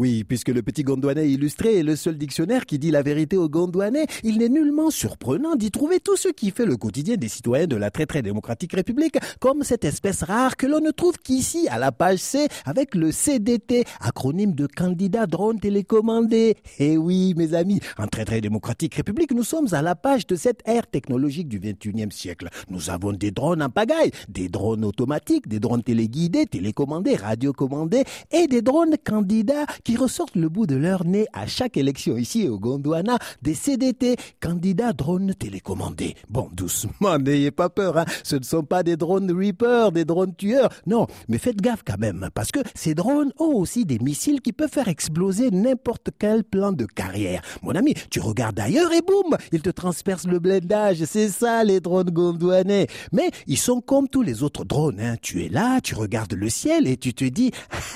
Oui, puisque le petit Gondouanais illustré est le seul dictionnaire qui dit la vérité aux Gondouanais, il n'est nullement surprenant d'y trouver tout ce qui fait le quotidien des citoyens de la très très démocratique République, comme cette espèce rare que l'on ne trouve qu'ici à la page C avec le CDT, acronyme de candidat drone télécommandé. Eh oui, mes amis, en très très démocratique République, nous sommes à la page de cette ère technologique du 21e siècle. Nous avons des drones en pagaille, des drones automatiques, des drones téléguidés, télécommandés, radiocommandés et des drones candidats ressortent le bout de leur nez à chaque élection ici au Gondwana des CDT, candidats drones télécommandés. Bon, doucement, n'ayez pas peur, hein. ce ne sont pas des drones Reaper, des drones tueurs, non, mais faites gaffe quand même, parce que ces drones ont aussi des missiles qui peuvent faire exploser n'importe quel plan de carrière. Mon ami, tu regardes ailleurs et boum, ils te transpercent le blindage, c'est ça les drones gondouanais. Mais ils sont comme tous les autres drones, hein. tu es là, tu regardes le ciel et tu te dis,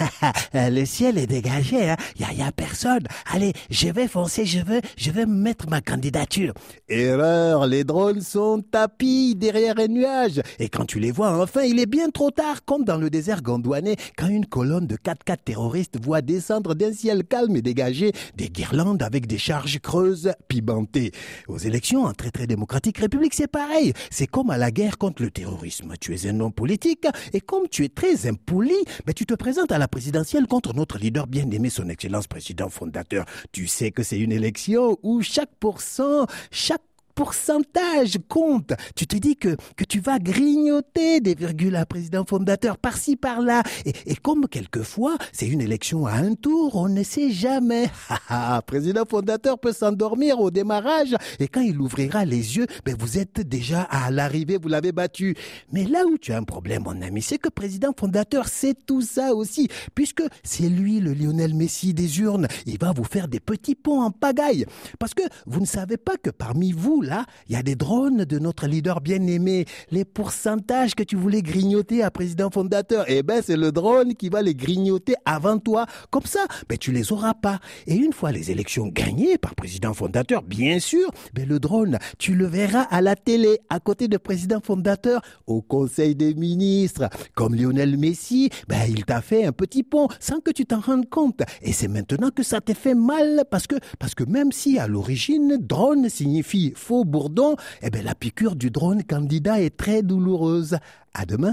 le ciel est dégagé, il hein. y, a, personne. Allez, je vais foncer, je veux, je vais mettre ma candidature. Erreur, les drones sont tapis derrière un nuage. Et quand tu les vois enfin, il est bien trop tard, comme dans le désert gondouanais, quand une colonne de 4x4 terroristes voit descendre d'un ciel calme et dégagé des guirlandes avec des charges creuses pimentées. Aux élections en très très démocratique république, c'est pareil. C'est comme à la guerre contre le terrorisme. Tu es un homme politique et comme tu es très impoli, mais ben, tu te présentes à la présidentielle contre notre leader son excellence président fondateur. Tu sais que c'est une élection où chaque pourcent, chaque pourcentage compte. Tu te dis que, que tu vas grignoter des virgules à président fondateur par-ci par-là. Et, et, comme quelquefois, c'est une élection à un tour, on ne sait jamais. président fondateur peut s'endormir au démarrage et quand il ouvrira les yeux, ben vous êtes déjà à l'arrivée, vous l'avez battu. Mais là où tu as un problème, mon ami, c'est que président fondateur sait tout ça aussi, puisque c'est lui le Lionel Messi des urnes. Il va vous faire des petits ponts en pagaille. Parce que vous ne savez pas que parmi vous, là, il y a des drones de notre leader bien-aimé. Les pourcentages que tu voulais grignoter à président fondateur, eh ben, c'est le drone qui va les grignoter avant toi. Comme ça, ben, tu les auras pas. Et une fois les élections gagnées par président fondateur, bien sûr, ben, le drone, tu le verras à la télé, à côté de président fondateur, au conseil des ministres. Comme Lionel Messi, ben, il t'a fait un petit pont sans que tu t'en rendes compte. Et c'est maintenant que ça t'a fait mal parce que, parce que même si à l'origine, drone signifie bourdon, eh ben, la piqûre du drone candidat est très douloureuse. À demain.